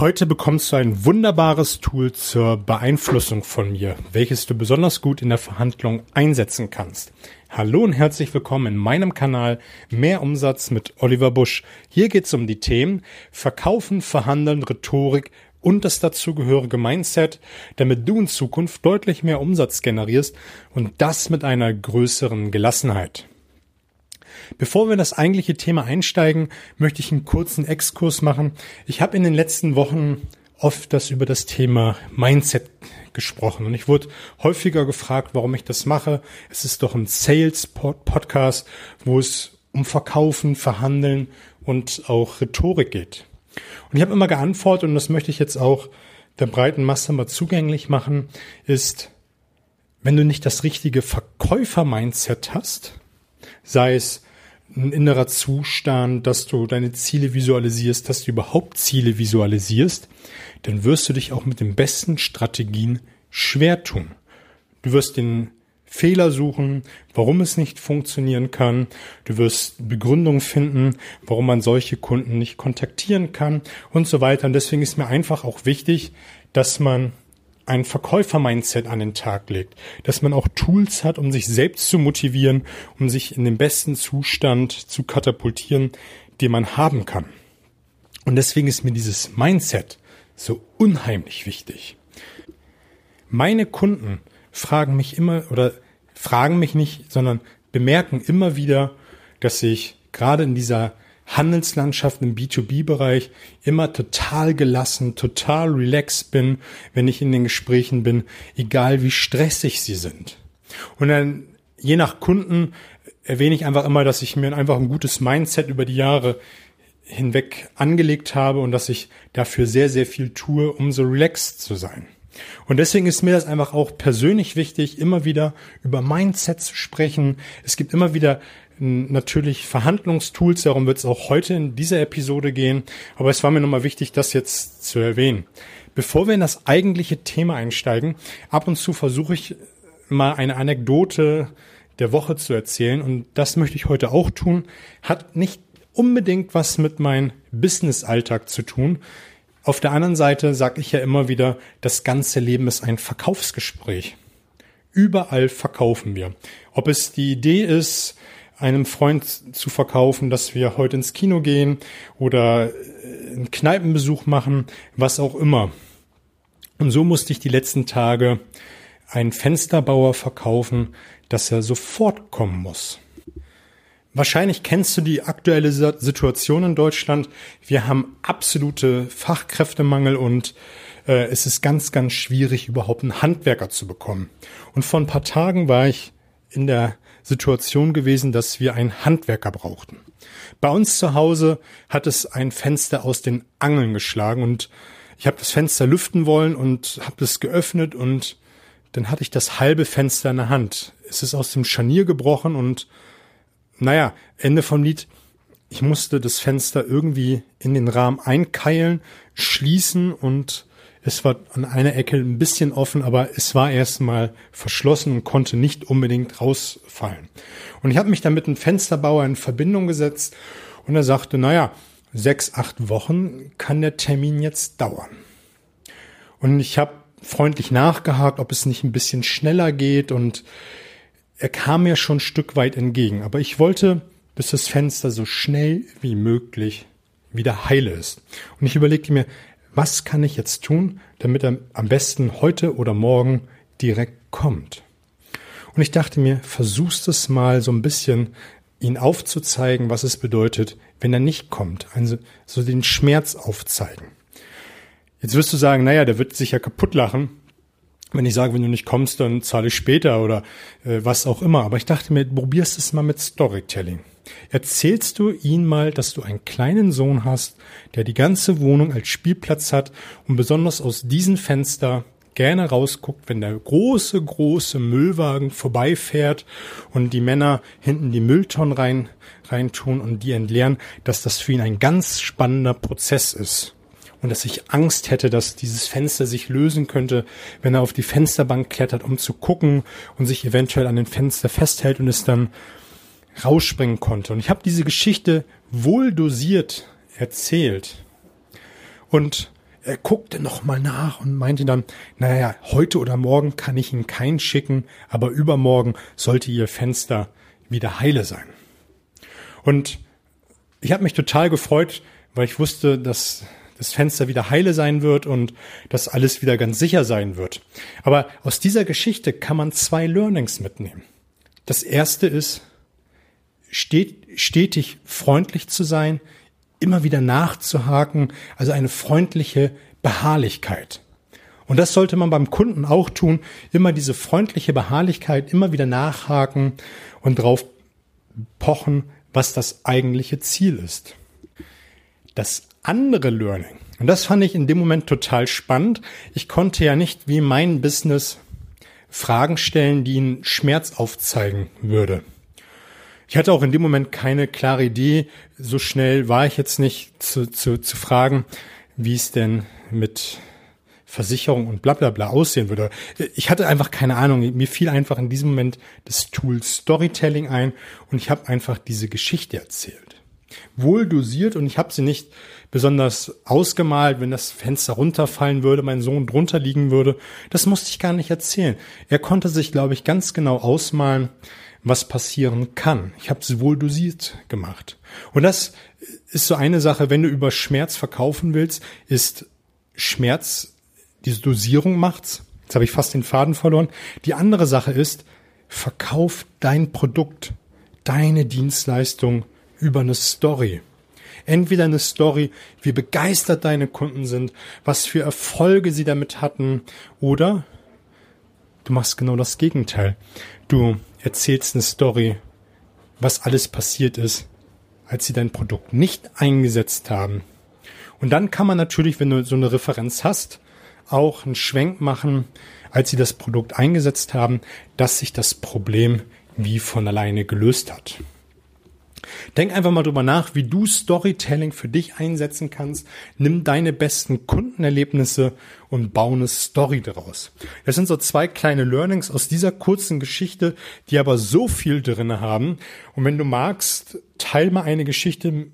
Heute bekommst du ein wunderbares Tool zur Beeinflussung von mir, welches du besonders gut in der Verhandlung einsetzen kannst. Hallo und herzlich willkommen in meinem Kanal Mehr Umsatz mit Oliver Busch. Hier geht es um die Themen Verkaufen, Verhandeln, Rhetorik und das dazugehörige Mindset, damit du in Zukunft deutlich mehr Umsatz generierst und das mit einer größeren Gelassenheit. Bevor wir in das eigentliche Thema einsteigen, möchte ich einen kurzen Exkurs machen. Ich habe in den letzten Wochen oft das über das Thema Mindset gesprochen und ich wurde häufiger gefragt, warum ich das mache. Es ist doch ein Sales Podcast, wo es um Verkaufen, Verhandeln und auch Rhetorik geht. Und ich habe immer geantwortet und das möchte ich jetzt auch der breiten Masse mal zugänglich machen, ist, wenn du nicht das richtige Verkäufer-Mindset hast, sei es ein innerer Zustand, dass du deine Ziele visualisierst, dass du überhaupt Ziele visualisierst, dann wirst du dich auch mit den besten Strategien schwer tun. Du wirst den Fehler suchen, warum es nicht funktionieren kann. Du wirst Begründungen finden, warum man solche Kunden nicht kontaktieren kann und so weiter. Und deswegen ist mir einfach auch wichtig, dass man ein Verkäufer-Mindset an den Tag legt, dass man auch Tools hat, um sich selbst zu motivieren, um sich in den besten Zustand zu katapultieren, den man haben kann. Und deswegen ist mir dieses Mindset so unheimlich wichtig. Meine Kunden fragen mich immer oder fragen mich nicht, sondern bemerken immer wieder, dass ich gerade in dieser Handelslandschaft im B2B-Bereich immer total gelassen, total relaxed bin, wenn ich in den Gesprächen bin, egal wie stressig sie sind. Und dann je nach Kunden erwähne ich einfach immer, dass ich mir einfach ein gutes Mindset über die Jahre hinweg angelegt habe und dass ich dafür sehr, sehr viel tue, um so relaxed zu sein. Und deswegen ist mir das einfach auch persönlich wichtig, immer wieder über Mindset zu sprechen. Es gibt immer wieder natürlich Verhandlungstools, darum wird es auch heute in dieser Episode gehen. Aber es war mir nochmal wichtig, das jetzt zu erwähnen. Bevor wir in das eigentliche Thema einsteigen, ab und zu versuche ich mal eine Anekdote der Woche zu erzählen und das möchte ich heute auch tun. Hat nicht unbedingt was mit meinem Business-Alltag zu tun. Auf der anderen Seite sage ich ja immer wieder, das ganze Leben ist ein Verkaufsgespräch. Überall verkaufen wir. Ob es die Idee ist, einem Freund zu verkaufen, dass wir heute ins Kino gehen oder äh, einen Kneipenbesuch machen, was auch immer. Und so musste ich die letzten Tage einen Fensterbauer verkaufen, dass er sofort kommen muss. Wahrscheinlich kennst du die aktuelle Situation in Deutschland. Wir haben absolute Fachkräftemangel und äh, es ist ganz, ganz schwierig, überhaupt einen Handwerker zu bekommen. Und vor ein paar Tagen war ich in der Situation gewesen, dass wir einen Handwerker brauchten. Bei uns zu Hause hat es ein Fenster aus den Angeln geschlagen und ich habe das Fenster lüften wollen und habe es geöffnet und dann hatte ich das halbe Fenster in der Hand. Es ist aus dem Scharnier gebrochen und naja, Ende vom Lied. Ich musste das Fenster irgendwie in den Rahmen einkeilen, schließen und es war an einer Ecke ein bisschen offen, aber es war erstmal verschlossen und konnte nicht unbedingt rausfallen. Und ich habe mich dann mit einem Fensterbauer in Verbindung gesetzt und er sagte, naja, sechs, acht Wochen kann der Termin jetzt dauern. Und ich habe freundlich nachgehakt, ob es nicht ein bisschen schneller geht und er kam mir schon ein Stück weit entgegen. Aber ich wollte, dass das Fenster so schnell wie möglich wieder heile ist. Und ich überlegte mir, was kann ich jetzt tun, damit er am besten heute oder morgen direkt kommt. Und ich dachte mir, versuchst es mal so ein bisschen, ihn aufzuzeigen, was es bedeutet, wenn er nicht kommt. Also so den Schmerz aufzeigen. Jetzt wirst du sagen, naja, der wird sich ja kaputt lachen, wenn ich sage, wenn du nicht kommst, dann zahle ich später oder äh, was auch immer. Aber ich dachte mir, probierst es mal mit Storytelling. Erzählst du ihn mal, dass du einen kleinen Sohn hast, der die ganze Wohnung als Spielplatz hat und besonders aus diesem Fenster gerne rausguckt, wenn der große, große Müllwagen vorbeifährt und die Männer hinten die Mülltonnen rein, reintun und die entleeren, dass das für ihn ein ganz spannender Prozess ist. Und dass ich Angst hätte, dass dieses Fenster sich lösen könnte, wenn er auf die Fensterbank klettert, um zu gucken und sich eventuell an den Fenster festhält und es dann rausspringen konnte. Und ich habe diese Geschichte wohl dosiert erzählt. Und er guckte nochmal nach und meinte dann, naja, heute oder morgen kann ich Ihnen keinen schicken, aber übermorgen sollte Ihr Fenster wieder heile sein. Und ich habe mich total gefreut, weil ich wusste, dass das Fenster wieder heile sein wird und dass alles wieder ganz sicher sein wird. Aber aus dieser Geschichte kann man zwei Learnings mitnehmen. Das erste ist, stetig freundlich zu sein, immer wieder nachzuhaken, also eine freundliche Beharrlichkeit. Und das sollte man beim Kunden auch tun, immer diese freundliche Beharrlichkeit, immer wieder nachhaken und drauf pochen, was das eigentliche Ziel ist. Das andere Learning. Und das fand ich in dem Moment total spannend. Ich konnte ja nicht wie mein Business Fragen stellen, die einen Schmerz aufzeigen würde. Ich hatte auch in dem Moment keine klare Idee. So schnell war ich jetzt nicht zu, zu, zu fragen, wie es denn mit Versicherung und bla bla bla aussehen würde. Ich hatte einfach keine Ahnung. Mir fiel einfach in diesem Moment das Tool Storytelling ein und ich habe einfach diese Geschichte erzählt wohl dosiert und ich habe sie nicht besonders ausgemalt, wenn das Fenster runterfallen würde, mein Sohn drunter liegen würde. Das musste ich gar nicht erzählen. Er konnte sich, glaube ich, ganz genau ausmalen, was passieren kann. Ich habe es wohl dosiert gemacht. Und das ist so eine Sache, wenn du über Schmerz verkaufen willst, ist Schmerz, diese Dosierung macht's. Jetzt habe ich fast den Faden verloren. Die andere Sache ist, verkauf dein Produkt, deine Dienstleistung über eine Story. Entweder eine Story, wie begeistert deine Kunden sind, was für Erfolge sie damit hatten, oder du machst genau das Gegenteil. Du erzählst eine Story, was alles passiert ist, als sie dein Produkt nicht eingesetzt haben. Und dann kann man natürlich, wenn du so eine Referenz hast, auch einen Schwenk machen, als sie das Produkt eingesetzt haben, dass sich das Problem wie von alleine gelöst hat. Denk einfach mal drüber nach, wie du Storytelling für dich einsetzen kannst. Nimm deine besten Kundenerlebnisse und baue eine Story daraus. Das sind so zwei kleine Learnings aus dieser kurzen Geschichte, die aber so viel drinne haben. Und wenn du magst, teil mal eine Geschichte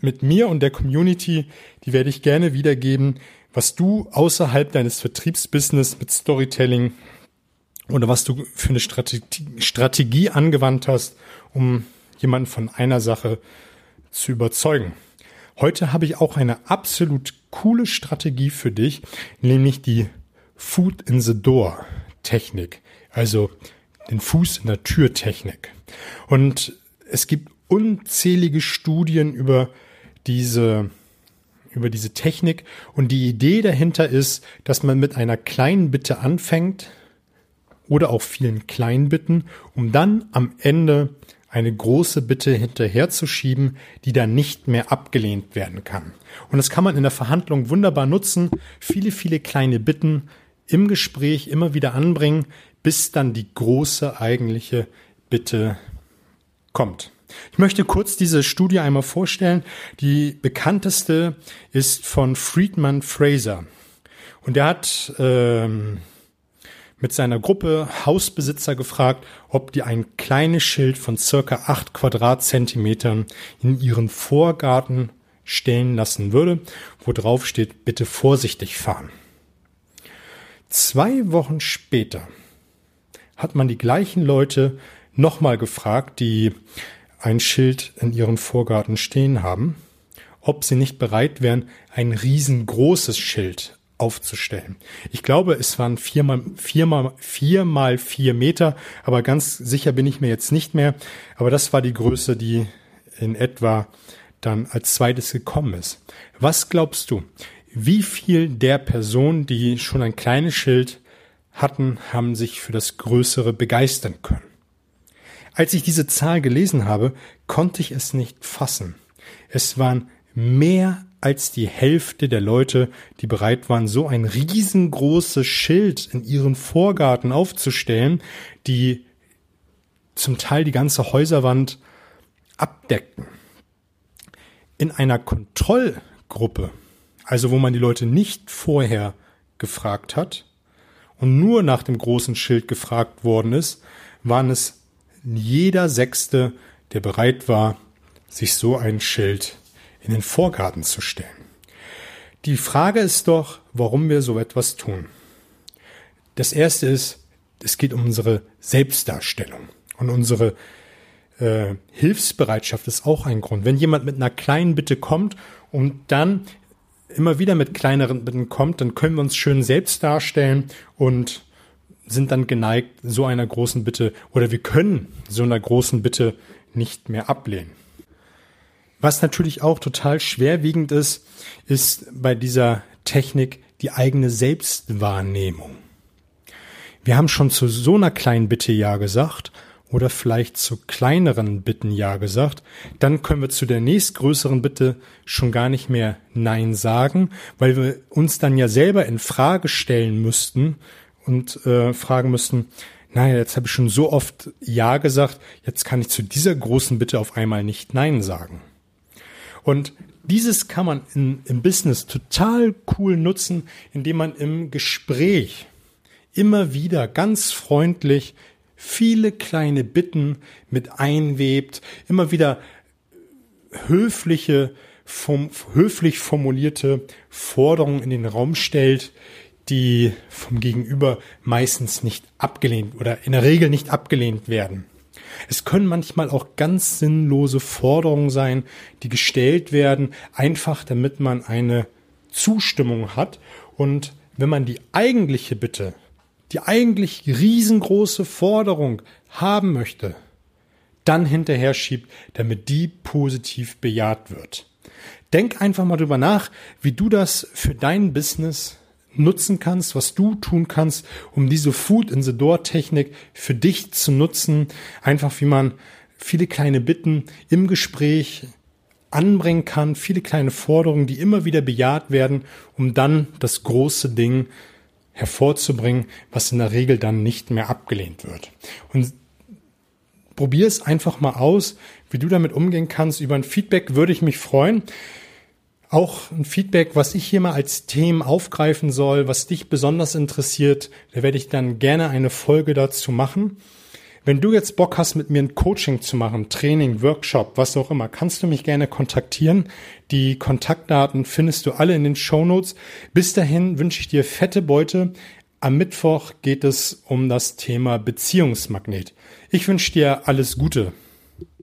mit mir und der Community, die werde ich gerne wiedergeben, was du außerhalb deines Vertriebsbusiness mit Storytelling oder was du für eine Strategie, Strategie angewandt hast, um jemanden von einer Sache zu überzeugen. Heute habe ich auch eine absolut coole Strategie für dich, nämlich die Foot in the Door Technik, also den Fuß in der Tür Technik. Und es gibt unzählige Studien über diese über diese Technik und die Idee dahinter ist, dass man mit einer kleinen Bitte anfängt oder auch vielen kleinen Bitten, um dann am Ende eine große Bitte hinterherzuschieben, die dann nicht mehr abgelehnt werden kann. Und das kann man in der Verhandlung wunderbar nutzen, viele, viele kleine Bitten im Gespräch immer wieder anbringen, bis dann die große eigentliche Bitte kommt. Ich möchte kurz diese Studie einmal vorstellen. Die bekannteste ist von Friedman Fraser. Und er hat ähm, mit seiner Gruppe Hausbesitzer gefragt, ob die ein kleines Schild von circa acht Quadratzentimetern in ihren Vorgarten stellen lassen würde, wo drauf steht, bitte vorsichtig fahren. Zwei Wochen später hat man die gleichen Leute nochmal gefragt, die ein Schild in ihren Vorgarten stehen haben, ob sie nicht bereit wären, ein riesengroßes Schild aufzustellen. Ich glaube, es waren viermal, viermal, viermal vier Meter, aber ganz sicher bin ich mir jetzt nicht mehr. Aber das war die Größe, die in etwa dann als zweites gekommen ist. Was glaubst du? Wie viel der Personen, die schon ein kleines Schild hatten, haben sich für das Größere begeistern können? Als ich diese Zahl gelesen habe, konnte ich es nicht fassen. Es waren mehr als die Hälfte der Leute, die bereit waren, so ein riesengroßes Schild in ihren Vorgarten aufzustellen, die zum Teil die ganze Häuserwand abdeckten. In einer Kontrollgruppe, also wo man die Leute nicht vorher gefragt hat und nur nach dem großen Schild gefragt worden ist, waren es jeder Sechste, der bereit war, sich so ein Schild in den Vorgarten zu stellen. Die Frage ist doch, warum wir so etwas tun. Das erste ist, es geht um unsere Selbstdarstellung und unsere äh, Hilfsbereitschaft ist auch ein Grund. Wenn jemand mit einer kleinen Bitte kommt und dann immer wieder mit kleineren Bitten kommt, dann können wir uns schön selbst darstellen und sind dann geneigt, so einer großen Bitte oder wir können so einer großen Bitte nicht mehr ablehnen. Was natürlich auch total schwerwiegend ist, ist bei dieser Technik die eigene Selbstwahrnehmung. Wir haben schon zu so einer kleinen Bitte Ja gesagt oder vielleicht zu kleineren Bitten Ja gesagt, dann können wir zu der nächstgrößeren Bitte schon gar nicht mehr Nein sagen, weil wir uns dann ja selber in Frage stellen müssten und äh, fragen müssten, naja, jetzt habe ich schon so oft Ja gesagt, jetzt kann ich zu dieser großen Bitte auf einmal nicht Nein sagen. Und dieses kann man in, im Business total cool nutzen, indem man im Gespräch immer wieder ganz freundlich viele kleine Bitten mit einwebt, immer wieder höfliche, vom, höflich formulierte Forderungen in den Raum stellt, die vom Gegenüber meistens nicht abgelehnt oder in der Regel nicht abgelehnt werden. Es können manchmal auch ganz sinnlose Forderungen sein, die gestellt werden, einfach damit man eine Zustimmung hat. Und wenn man die eigentliche Bitte die eigentlich riesengroße Forderung haben möchte, dann hinterher schiebt, damit die positiv bejaht wird. Denk einfach mal drüber nach, wie du das für dein Business nutzen kannst, was du tun kannst, um diese Food in the Door Technik für dich zu nutzen. Einfach wie man viele kleine Bitten im Gespräch anbringen kann, viele kleine Forderungen, die immer wieder bejaht werden, um dann das große Ding hervorzubringen, was in der Regel dann nicht mehr abgelehnt wird. Und probier es einfach mal aus, wie du damit umgehen kannst. Über ein Feedback würde ich mich freuen. Auch ein Feedback, was ich hier mal als Themen aufgreifen soll, was dich besonders interessiert, da werde ich dann gerne eine Folge dazu machen. Wenn du jetzt Bock hast, mit mir ein Coaching zu machen, Training, Workshop, was auch immer, kannst du mich gerne kontaktieren. Die Kontaktdaten findest du alle in den Show Notes. Bis dahin wünsche ich dir fette Beute. Am Mittwoch geht es um das Thema Beziehungsmagnet. Ich wünsche dir alles Gute.